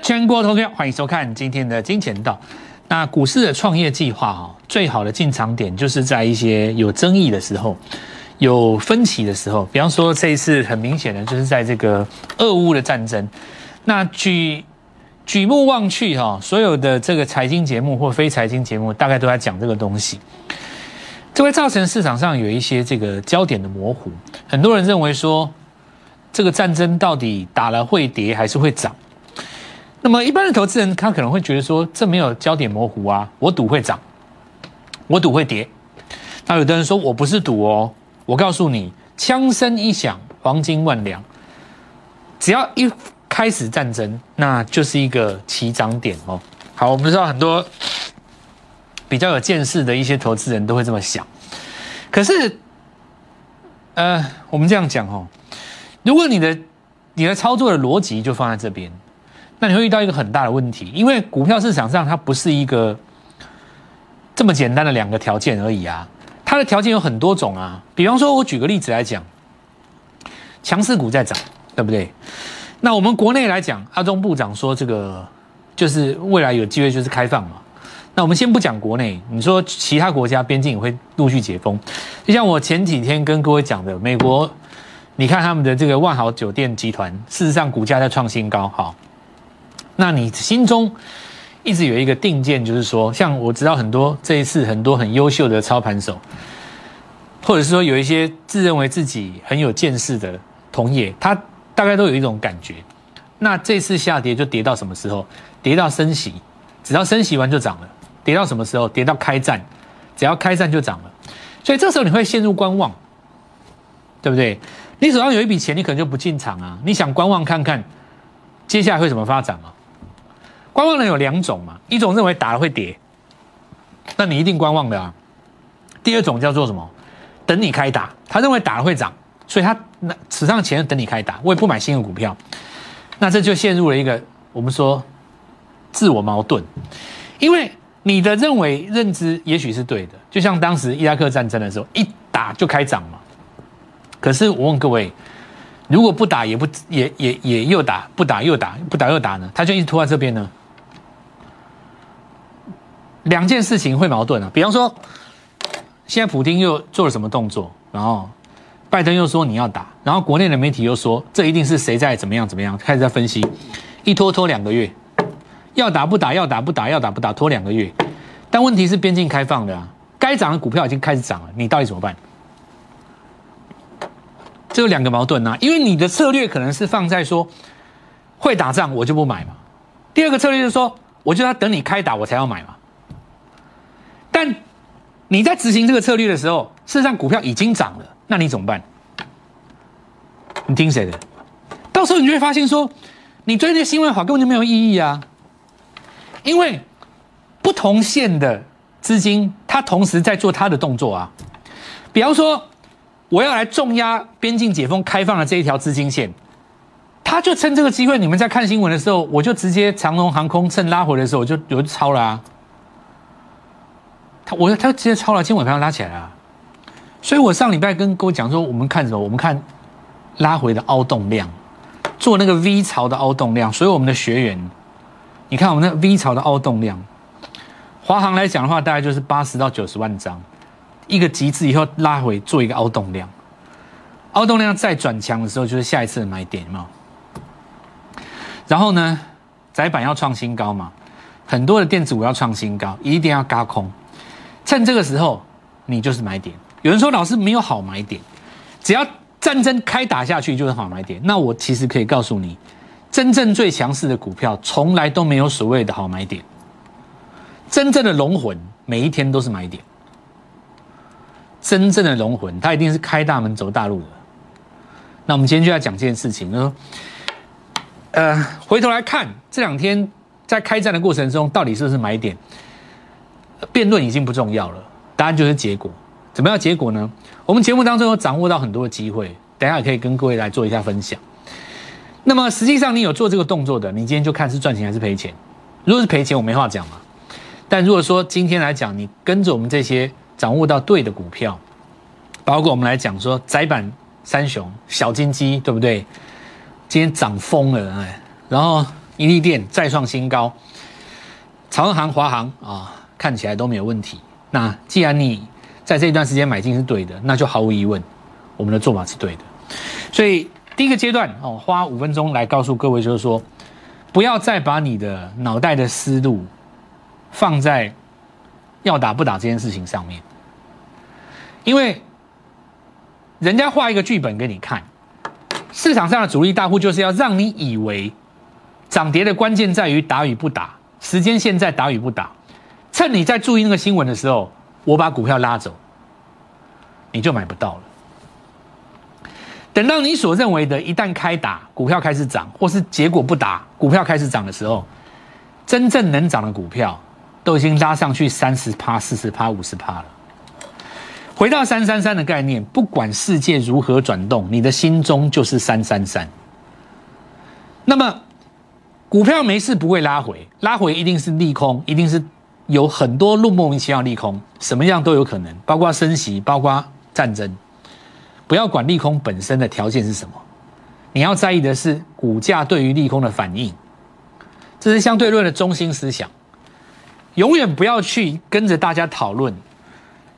全国同学，欢迎收看今天的金钱道。那股市的创业计划哈，最好的进场点就是在一些有争议的时候、有分歧的时候。比方说这一次很明显的就是在这个俄乌的战争。那举举目望去哈，所有的这个财经节目或非财经节目，大概都在讲这个东西。这会造成市场上有一些这个焦点的模糊。很多人认为说，这个战争到底打了会跌还是会涨？那么一般的投资人他可能会觉得说，这没有焦点模糊啊，我赌会涨，我赌会跌。那有的人说我不是赌哦，我告诉你，枪声一响，黄金万两，只要一开始战争，那就是一个起涨点哦。好，我们知道很多比较有见识的一些投资人都会这么想，可是，呃，我们这样讲哦，如果你的你的操作的逻辑就放在这边。那你会遇到一个很大的问题，因为股票市场上它不是一个这么简单的两个条件而已啊，它的条件有很多种啊。比方说，我举个例子来讲，强势股在涨，对不对？那我们国内来讲，阿中部长说这个就是未来有机会就是开放嘛。那我们先不讲国内，你说其他国家边境也会陆续解封，就像我前几天跟各位讲的，美国，你看他们的这个万豪酒店集团，事实上股价在创新高，好。那你心中一直有一个定见，就是说，像我知道很多这一次很多很优秀的操盘手，或者是说有一些自认为自己很有见识的同业，他大概都有一种感觉。那这次下跌就跌到什么时候？跌到升息，只要升息完就涨了。跌到什么时候？跌到开战，只要开战就涨了。所以这时候你会陷入观望，对不对？你手上有一笔钱，你可能就不进场啊。你想观望看看接下来会怎么发展吗？观望人有两种嘛，一种认为打了会跌，那你一定观望的啊。第二种叫做什么？等你开打，他认为打了会涨，所以他那此上钱等你开打，我也不买新的股票。那这就陷入了一个我们说自我矛盾，因为你的认为认知也许是对的，就像当时伊拉克战争的时候，一打就开涨嘛。可是我问各位，如果不打也不也也也又打，不打又打，不打又打呢？他就一直拖在这边呢？两件事情会矛盾啊，比方说，现在普京又做了什么动作，然后拜登又说你要打，然后国内的媒体又说这一定是谁在怎么样怎么样，开始在分析，一拖拖两个月，要打不打，要打不打，要打不打，拖两个月，但问题是边境开放的啊，该涨的股票已经开始涨了，你到底怎么办？这有两个矛盾啊，因为你的策略可能是放在说会打仗我就不买嘛，第二个策略就是说我就要等你开打我才要买嘛。但你在执行这个策略的时候，事实上股票已经涨了，那你怎么办？你听谁的？到时候你就会发现说，你追这些新闻好根本就没有意义啊！因为不同线的资金，它同时在做它的动作啊。比方说，我要来重压边境解封开放的这一条资金线，他就趁这个机会，你们在看新闻的时候，我就直接长龙航空趁拉回的时候，我就有抄了啊。他我他直接超了，今天晚上拉起来了，所以我上礼拜跟各位讲说，我们看什么？我们看拉回的凹洞量，做那个 V 槽的凹洞量。所以我们的学员，你看我们那 V 槽的凹洞量，华航来讲的话，大概就是八十到九十万张，一个极致以后拉回做一个凹洞量，凹洞量再转强的时候，就是下一次的买点嘛。然后呢，窄板要创新高嘛，很多的电子股要创新高，一定要嘎空。趁这个时候，你就是买点。有人说老师没有好买点，只要战争开打下去就是好买点。那我其实可以告诉你，真正最强势的股票从来都没有所谓的好买点。真正的龙魂每一天都是买点。真正的龙魂，它一定是开大门走大路的。那我们今天就要讲这件事情，说，呃，回头来看这两天在开战的过程中，到底是不是买点？辩论已经不重要了，答案就是结果。怎么样结果呢？我们节目当中有掌握到很多的机会，等下也可以跟各位来做一下分享。那么实际上你有做这个动作的，你今天就看是赚钱还是赔钱。如果是赔钱，我没话讲嘛。但如果说今天来讲，你跟着我们这些掌握到对的股票，包括我们来讲说窄板三雄、小金鸡，对不对？今天涨疯了哎，然后一利电再创新高，长航、华航啊，看起来都没有问题。那既然你在这一段时间买进是对的，那就毫无疑问，我们的做法是对的。所以第一个阶段哦，花五分钟来告诉各位，就是说，不要再把你的脑袋的思路放在要打不打这件事情上面，因为人家画一个剧本给你看，市场上的主力大户就是要让你以为涨跌的关键在于打与不打，时间线在打与不打，趁你在注意那个新闻的时候，我把股票拉走，你就买不到了。等到你所认为的一旦开打，股票开始涨，或是结果不打，股票开始涨的时候，真正能涨的股票都已经拉上去三十趴、四十趴、五十趴了。回到三三三的概念，不管世界如何转动，你的心中就是三三三。那么，股票没事不会拉回，拉回一定是利空，一定是有很多路莫名其妙利空，什么样都有可能，包括升息，包括战争。不要管利空本身的条件是什么，你要在意的是股价对于利空的反应，这是相对论的中心思想。永远不要去跟着大家讨论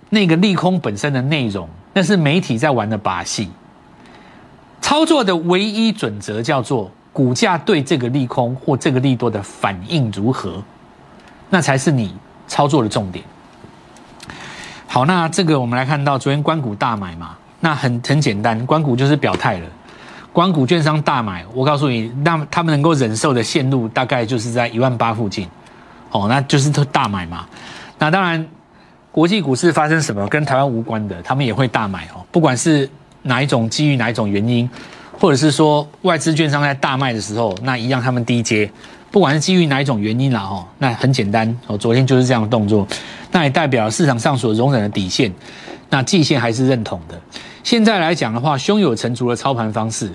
那个利空本身的内容，那是媒体在玩的把戏。操作的唯一准则叫做股价对这个利空或这个利多的反应如何，那才是你操作的重点。好，那这个我们来看到昨天关谷大买嘛。那很很简单，关谷就是表态了，关谷券商大买，我告诉你，那他们能够忍受的线路大概就是在一万八附近，哦，那就是大买嘛。那当然，国际股市发生什么跟台湾无关的，他们也会大买哦。不管是哪一种基于哪一种原因，或者是说外资券商在大卖的时候，那一样他们低阶，不管是基于哪一种原因啦，哦，那很简单哦，昨天就是这样的动作，那也代表市场上所容忍的底线，那季线还是认同的。现在来讲的话，胸有成竹的操盘方式，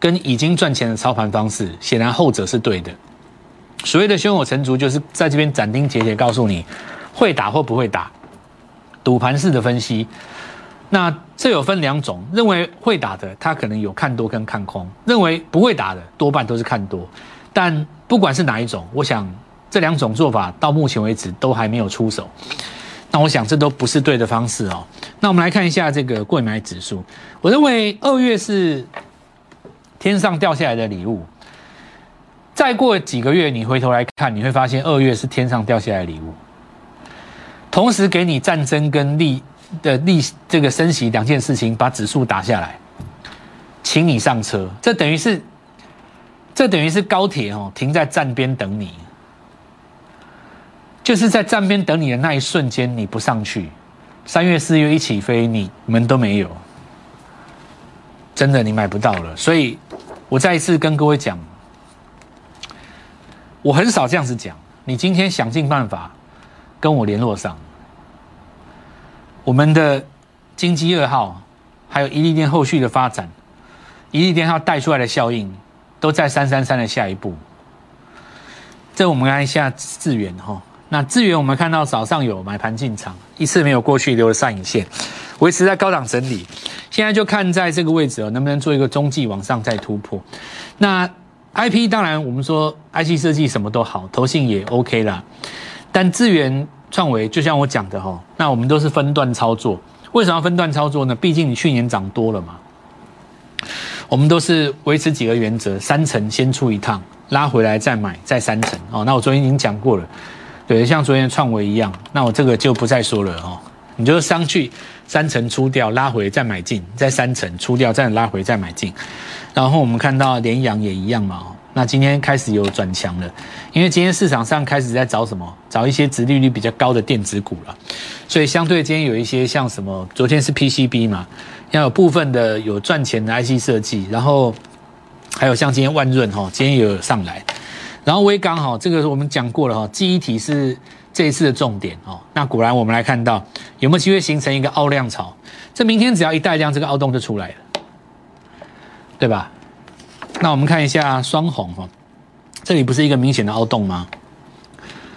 跟已经赚钱的操盘方式，显然后者是对的。所谓的胸有成竹，就是在这边斩钉截铁告诉你，会打或不会打，赌盘式的分析。那这有分两种，认为会打的，他可能有看多跟看空；认为不会打的，多半都是看多。但不管是哪一种，我想这两种做法到目前为止都还没有出手。那我想这都不是对的方式哦。那我们来看一下这个贵买指数。我认为二月是天上掉下来的礼物。再过几个月，你回头来看，你会发现二月是天上掉下来的礼物。同时给你战争跟利的利这个升息两件事情，把指数打下来，请你上车。这等于是这等于是高铁哦，停在站边等你。就是在站边等你的那一瞬间，你不上去，三月四月一起飞，你们都没有，真的你买不到了。所以，我再一次跟各位讲，我很少这样子讲。你今天想尽办法跟我联络上，我们的金鸡二号，还有一利电后续的发展，一利电它带出来的效应，都在三三三的下一步。这我们看一下资源哈。那资源我们看到早上有买盘进场，一次没有过去留了上影线，维持在高档整理。现在就看在这个位置哦，能不能做一个中继往上再突破。那 I P 当然我们说 I C 设计什么都好，投信也 O K 啦。但资源创维就像我讲的哈，那我们都是分段操作。为什么要分段操作呢？毕竟你去年涨多了嘛。我们都是维持几个原则：三层先出一趟，拉回来再买，再三层哦。那我昨天已经讲过了。对，像昨天创维一样，那我这个就不再说了哦。你就上去三层出掉，拉回再买进，再三层出掉，再拉回再买进。然后我们看到联阳也一样嘛。那今天开始有转强了，因为今天市场上开始在找什么？找一些殖利率比较高的电子股了。所以相对今天有一些像什么，昨天是 PCB 嘛，要有部分的有赚钱的 IC 设计，然后还有像今天万润哈，今天也有上来。然后微刚好，这个我们讲过了哈，记忆体是这一次的重点哦。那果然我们来看到有没有机会形成一个凹量潮？这明天只要一带量，这个凹洞就出来了，对吧？那我们看一下双红哈，这里不是一个明显的凹洞吗？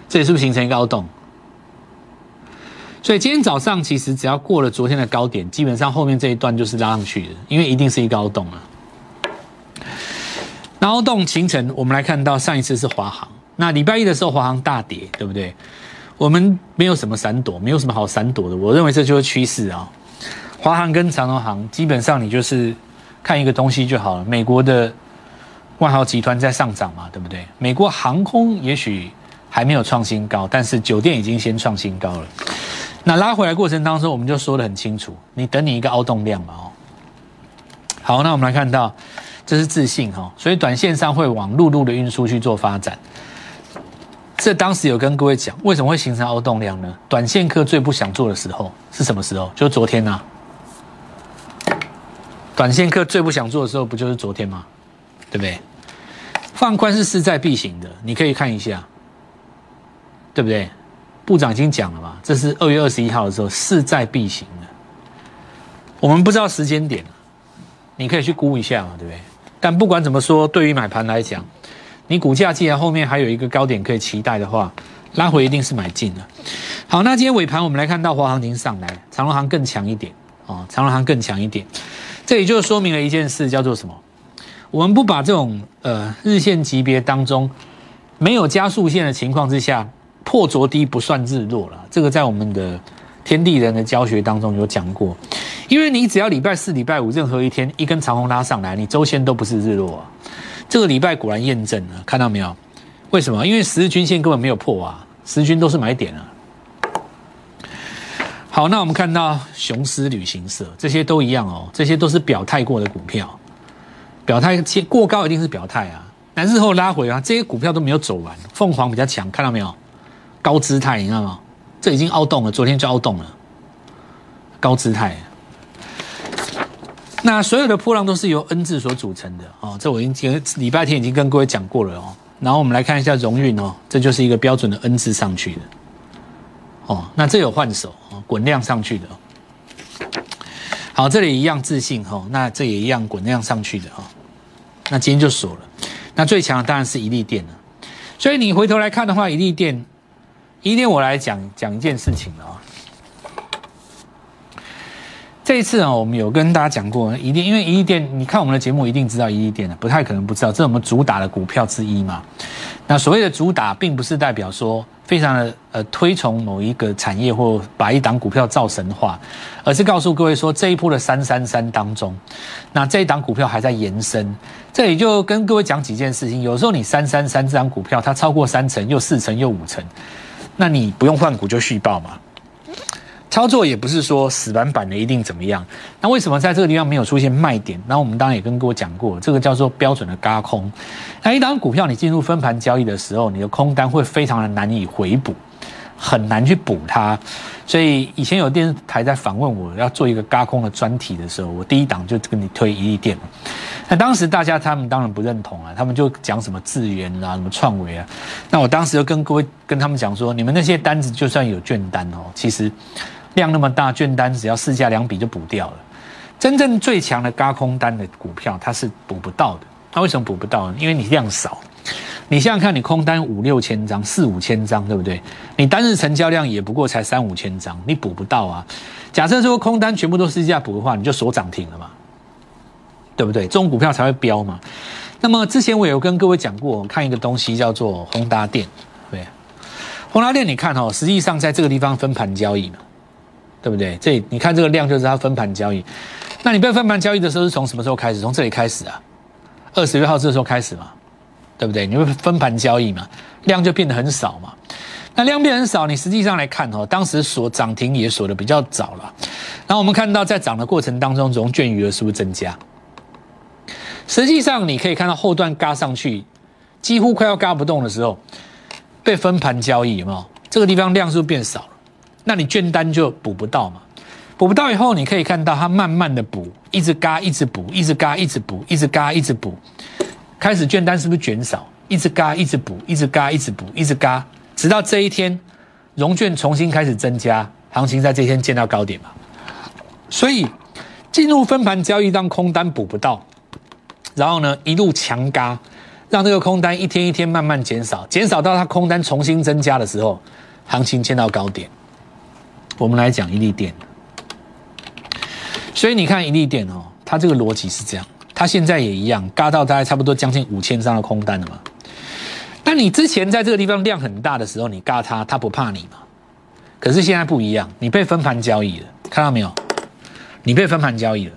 这里是不是形成一个凹洞？所以今天早上其实只要过了昨天的高点，基本上后面这一段就是拉上去的，因为一定是一个凹洞啊。然后动形成，我们来看到上一次是华航，那礼拜一的时候华航大跌，对不对？我们没有什么闪躲，没有什么好闪躲的。我认为这就是趋势啊。华航跟长荣航基本上你就是看一个东西就好了。美国的万豪集团在上涨嘛，对不对？美国航空也许还没有创新高，但是酒店已经先创新高了。那拉回来过程当中，我们就说得很清楚，你等你一个凹洞量嘛，哦。好，那我们来看到这是自信哈，所以短线上会往陆路的运输去做发展。这当时有跟各位讲，为什么会形成凹洞量呢？短线客最不想做的时候是什么时候？就是昨天呐。短线客最不想做的时候，不就是昨天吗？对不对？放宽是势在必行的，你可以看一下，对不对？部长已经讲了嘛，这是二月二十一号的时候，势在必行的。我们不知道时间点，你可以去估一下嘛，对不对？但不管怎么说，对于买盘来讲。你股价既然后面还有一个高点可以期待的话，拉回一定是买进的。好，那今天尾盘我们来看到华航已经上来，长隆航更强一点哦，长隆航更强一点，这也就说明了一件事，叫做什么？我们不把这种呃日线级别当中没有加速线的情况之下，破着低不算日落了。这个在我们的天地人的教学当中有讲过，因为你只要礼拜四、礼拜五任何一天一根长虹拉上来，你周线都不是日落啊。这个礼拜果然验证了，看到没有？为什么？因为十日均线根本没有破啊，十均都是买点啊。好，那我们看到雄狮旅行社这些都一样哦，这些都是表态过的股票，表态过高一定是表态啊。那日后拉回啊，这些股票都没有走完，凤凰比较强，看到没有？高姿态，你看吗？这已经凹洞了，昨天就凹洞了，高姿态。那所有的波浪都是由 N 字所组成的哦，这我已经礼拜天已经跟各位讲过了哦。然后我们来看一下荣运哦，这就是一个标准的 N 字上去的哦。那这有换手哦，滚量上去的。好，这里一样自信哈，那这也一样滚量上去的哈。那今天就锁了。那最强的当然是一利电了。所以你回头来看的话，一利电，一利电我来讲讲一件事情了啊。这一次啊，我们有跟大家讲过，一定因为一利电，你看我们的节目一定知道一利电的，不太可能不知道，这是我们主打的股票之一嘛。那所谓的主打，并不是代表说非常的呃推崇某一个产业或把一档股票造神话，而是告诉各位说这一波的三三三当中，那这一档股票还在延伸。这里就跟各位讲几件事情，有时候你三三三这档股票它超过三成，又四成，又五成，那你不用换股就续报嘛。操作也不是说死板板的一定怎么样，那为什么在这个地方没有出现卖点？那我们当然也跟各位讲过，这个叫做标准的嘎空。那一档股票你进入分盘交易的时候，你的空单会非常的难以回补，很难去补它。所以以前有电视台在访问我要做一个嘎空的专题的时候，我第一档就跟你推一利电那当时大家他们当然不认同啊，他们就讲什么智源啊、什么创维啊。那我当时就跟各位跟他们讲说，你们那些单子就算有券单哦，其实。量那么大，券单只要市价两笔就补掉了。真正最强的嘎空单的股票，它是补不到的。它为什么补不到呢？因为你量少。你想想看，你空单五六千张、四五千张，对不对？你单日成交量也不过才三五千张，你补不到啊。假设说空单全部都市价补的话，你就锁涨停了嘛，对不对？这种股票才会飙嘛。那么之前我有跟各位讲过，看一个东西叫做宏达电，对，宏达电你看哦，实际上在这个地方分盘交易嘛。对不对？这你看这个量就是它分盘交易。那你被分盘交易的时候是从什么时候开始？从这里开始啊，二十六号这时候开始嘛，对不对？你会分盘交易嘛，量就变得很少嘛。那量变很少，你实际上来看哦，当时锁涨停也锁的比较早了。然后我们看到在涨的过程当中，融券余额是不是增加？实际上你可以看到后段嘎上去，几乎快要嘎不动的时候，被分盘交易有没有？这个地方量是不是变少了？那你券单就补不到嘛？补不到以后，你可以看到它慢慢的补，一直嘎，一直补，一直嘎，一直补，一直嘎，一直补。开始券单是不是减少？一直嘎，一直补，一直嘎，一直补，一直嘎，直到这一天，融券重新开始增加，行情在这天见到高点嘛？所以进入分盘交易，让空单补不到，然后呢一路强嘎，让这个空单一天一天慢慢减少，减少到它空单重新增加的时候，行情见到高点。我们来讲一利电，所以你看一利电哦，它这个逻辑是这样，它现在也一样，嘎到大概差不多将近五千张的空单了嘛。那你之前在这个地方量很大的时候，你嘎它，它不怕你嘛？可是现在不一样，你被分盘交易了，看到没有？你被分盘交易了。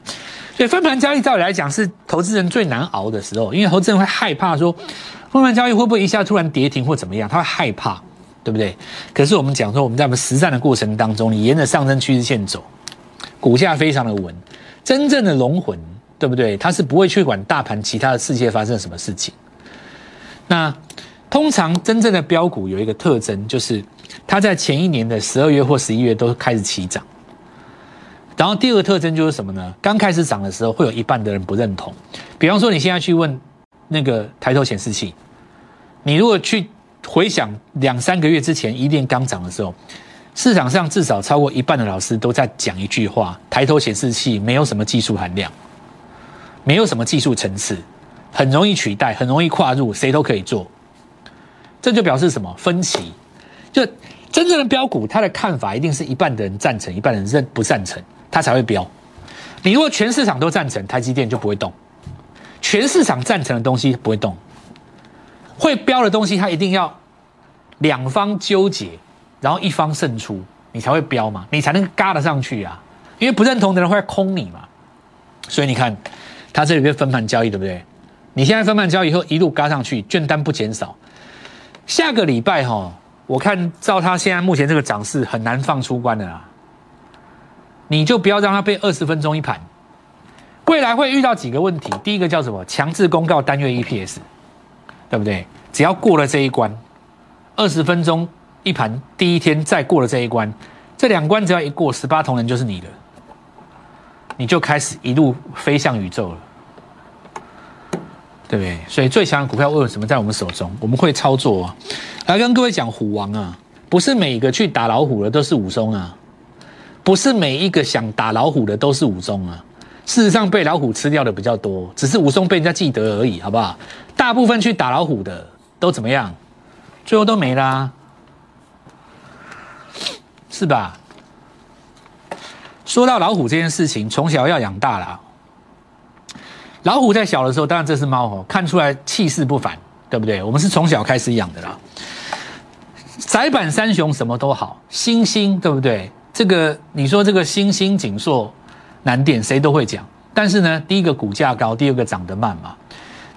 所以分盘交易照理来讲是投资人最难熬的时候，因为投资人会害怕说，分盘交易会不会一下突然跌停或怎么样？他会害怕，对不对？可是我们讲说，我们在我们实战的过程当中，你沿着上升趋势线走，股价非常的稳，真正的龙魂，对不对？它是不会去管大盘其他的世界发生什么事情。那通常真正的标股有一个特征，就是它在前一年的十二月或十一月都开始起涨。然后第二个特征就是什么呢？刚开始涨的时候，会有一半的人不认同。比方说，你现在去问那个抬头显示器，你如果去回想两三个月之前一定刚涨的时候，市场上至少超过一半的老师都在讲一句话：抬头显示器没有什么技术含量，没有什么技术层次，很容易取代，很容易跨入，谁都可以做。这就表示什么？分歧。就真正的标股，他的看法一定是一半的人赞成，一半人认不赞成。它才会飙。你如果全市场都赞成，台积电就不会动；全市场赞成的东西不会动。会飙的东西，它一定要两方纠结，然后一方胜出，你才会飙嘛，你才能嘎得上去啊。因为不认同的人会空你嘛。所以你看，它这里边分盘交易，对不对？你现在分盘交易以后一路嘎上去，券单不减少。下个礼拜哈，我看照它现在目前这个涨势，很难放出关的啦。你就不要让它被二十分钟一盘，未来会遇到几个问题。第一个叫什么？强制公告单月 EPS，对不对？只要过了这一关，二十分钟一盘，第一天再过了这一关，这两关只要一过，十八铜人就是你的，你就开始一路飞向宇宙了，对不对？所以最强的股票为什么在我们手中？我们会操作啊！来跟各位讲，虎王啊，不是每个去打老虎的都是武松啊。不是每一个想打老虎的都是武松啊，事实上被老虎吃掉的比较多，只是武松被人家记得而已，好不好？大部分去打老虎的都怎么样？最后都没啦，是吧？说到老虎这件事情，从小要养大了。老虎在小的时候，当然这是猫哦，看出来气势不凡，对不对？我们是从小开始养的啦。窄板三雄什么都好，猩猩对不对？这个你说这个新兴锦硕难点谁都会讲，但是呢，第一个股价高，第二个涨得慢嘛。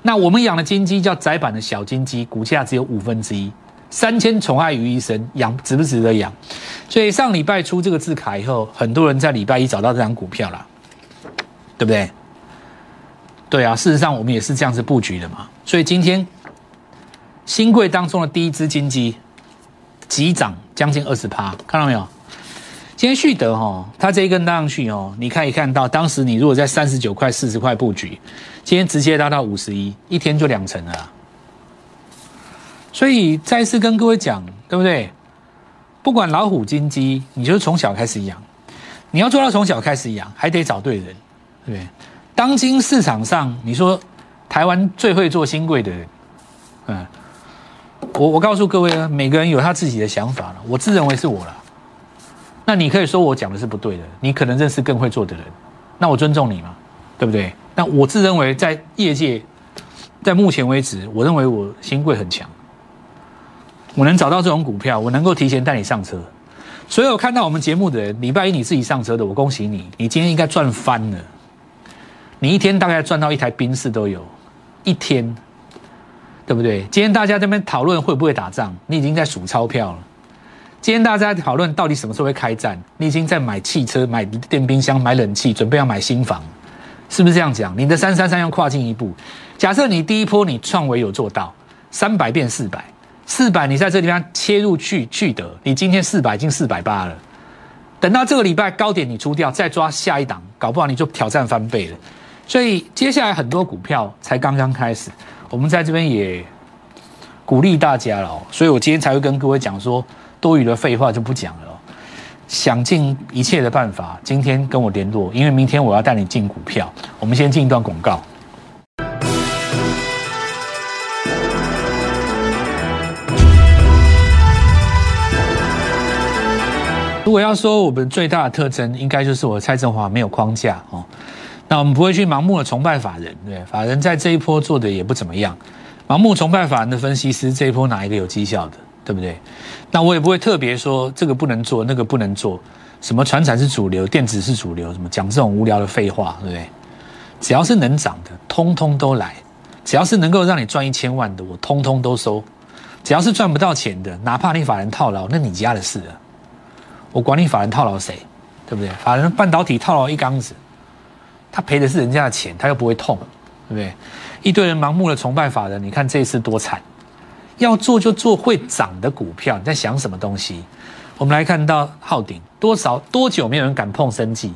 那我们养的金鸡叫窄板的小金鸡，股价只有五分之一，三千宠爱于一身，养值不值得养？所以上礼拜出这个字卡以后，很多人在礼拜一找到这张股票了，对不对？对啊，事实上我们也是这样子布局的嘛。所以今天新贵当中的第一只金鸡急涨将近二十趴，看到没有？今天旭德哈，它这一根拉上去哦，你可以看到，当时你如果在三十九块、四十块布局，今天直接拉到五十一，一天就两成了。所以再次跟各位讲，对不对？不管老虎、金鸡，你就从小开始养，你要做到从小开始养，还得找对人，对不对？当今市场上，你说台湾最会做新贵的人，嗯，我我告诉各位啊，每个人有他自己的想法了，我自认为是我了。那你可以说我讲的是不对的，你可能认识更会做的人，那我尊重你嘛，对不对？那我自认为在业界，在目前为止，我认为我新贵很强，我能找到这种股票，我能够提前带你上车。所有看到我们节目的人，礼拜一你自己上车的，我恭喜你，你今天应该赚翻了。你一天大概赚到一台宾士都有，一天，对不对？今天大家这边讨论会不会打仗，你已经在数钞票了。今天大家在讨论到底什么时候会开战？你已经在买汽车、买电冰箱、买冷气，准备要买新房，是不是这样讲？你的三三三要跨进一步。假设你第一波你创维有做到三百变四百，四百你在这地方切入去去得，你今天四百进四百八了。等到这个礼拜高点你出掉，再抓下一档，搞不好你就挑战翻倍了。所以接下来很多股票才刚刚开始，我们在这边也鼓励大家了。所以我今天才会跟各位讲说。多余的废话就不讲了，想尽一切的办法，今天跟我联络，因为明天我要带你进股票。我们先进一段广告。如果要说我们最大的特征，应该就是我蔡振华没有框架哦。那我们不会去盲目的崇拜法人，对，法人在这一波做的也不怎么样。盲目崇拜法人的分析师，这一波哪一个有绩效的，对不对？那我也不会特别说这个不能做，那个不能做，什么船产是主流，电子是主流，什么讲这种无聊的废话，对不对？只要是能涨的，通通都来；只要是能够让你赚一千万的，我通通都收；只要是赚不到钱的，哪怕你法人套牢，那你家的事啊，我管你法人套牢谁，对不对？法人半导体套牢一缸子。他赔的是人家的钱，他又不会痛，对不对？一堆人盲目的崇拜法人，你看这一次多惨！要做就做会涨的股票，你在想什么东西？我们来看到昊鼎，多少多久没有人敢碰生计？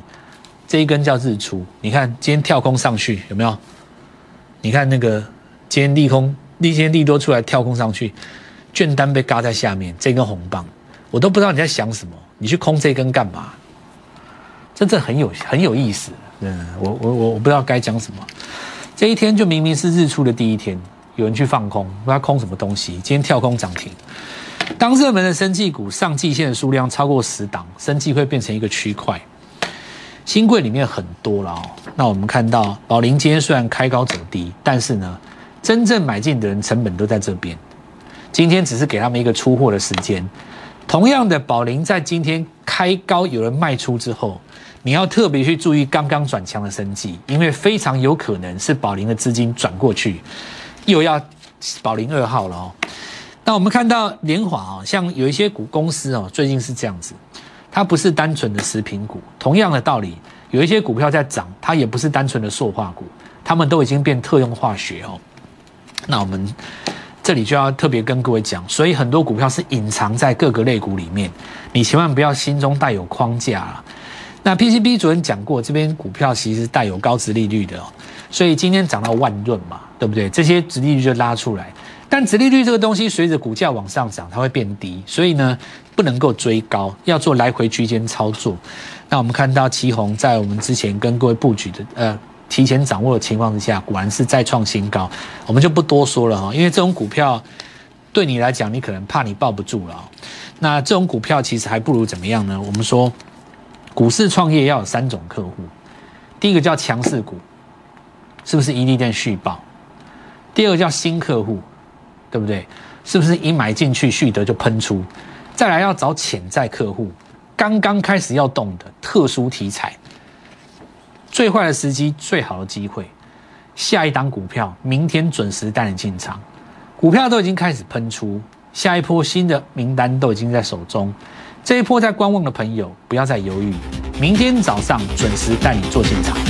这一根叫日出，你看今天跳空上去有没有？你看那个今天利空，利天利多出来跳空上去，券单被嘎在下面，这根红棒，我都不知道你在想什么，你去空这根干嘛？真正很有很有意思。嗯，我我我我不知道该讲什么。这一天就明明是日出的第一天，有人去放空，不知道空什么东西。今天跳空涨停。当热门的生技股上季线的数量超过十档，生技会变成一个区块。新贵里面很多了哦。那我们看到宝林今天虽然开高走低，但是呢，真正买进的人成本都在这边。今天只是给他们一个出货的时间。同样的，宝林在今天开高，有人卖出之后。你要特别去注意刚刚转强的生计，因为非常有可能是宝林的资金转过去，又要宝林二号了哦。那我们看到联华啊，像有一些股公司哦，最近是这样子，它不是单纯的食品股。同样的道理，有一些股票在涨，它也不是单纯的塑化股，它们都已经变特用化学哦。那我们这里就要特别跟各位讲，所以很多股票是隐藏在各个类股里面，你千万不要心中带有框架了。那 PCB 昨天讲过，这边股票其实带有高值利率的哦，所以今天涨到万润嘛，对不对？这些殖利率就拉出来，但殖利率这个东西随着股价往上涨，它会变低，所以呢不能够追高，要做来回区间操作。那我们看到旗红在我们之前跟各位布局的呃提前掌握的情况之下，果然是再创新高，我们就不多说了哈，因为这种股票对你来讲，你可能怕你抱不住了。那这种股票其实还不如怎么样呢？我们说。股市创业要有三种客户，第一个叫强势股，是不是一利店续报？第二个叫新客户，对不对？是不是一买进去续德就喷出？再来要找潜在客户，刚刚开始要动的特殊题材，最坏的时机，最好的机会，下一档股票明天准时带你进场，股票都已经开始喷出，下一波新的名单都已经在手中。这一波在观望的朋友，不要再犹豫，明天早上准时带你做进场。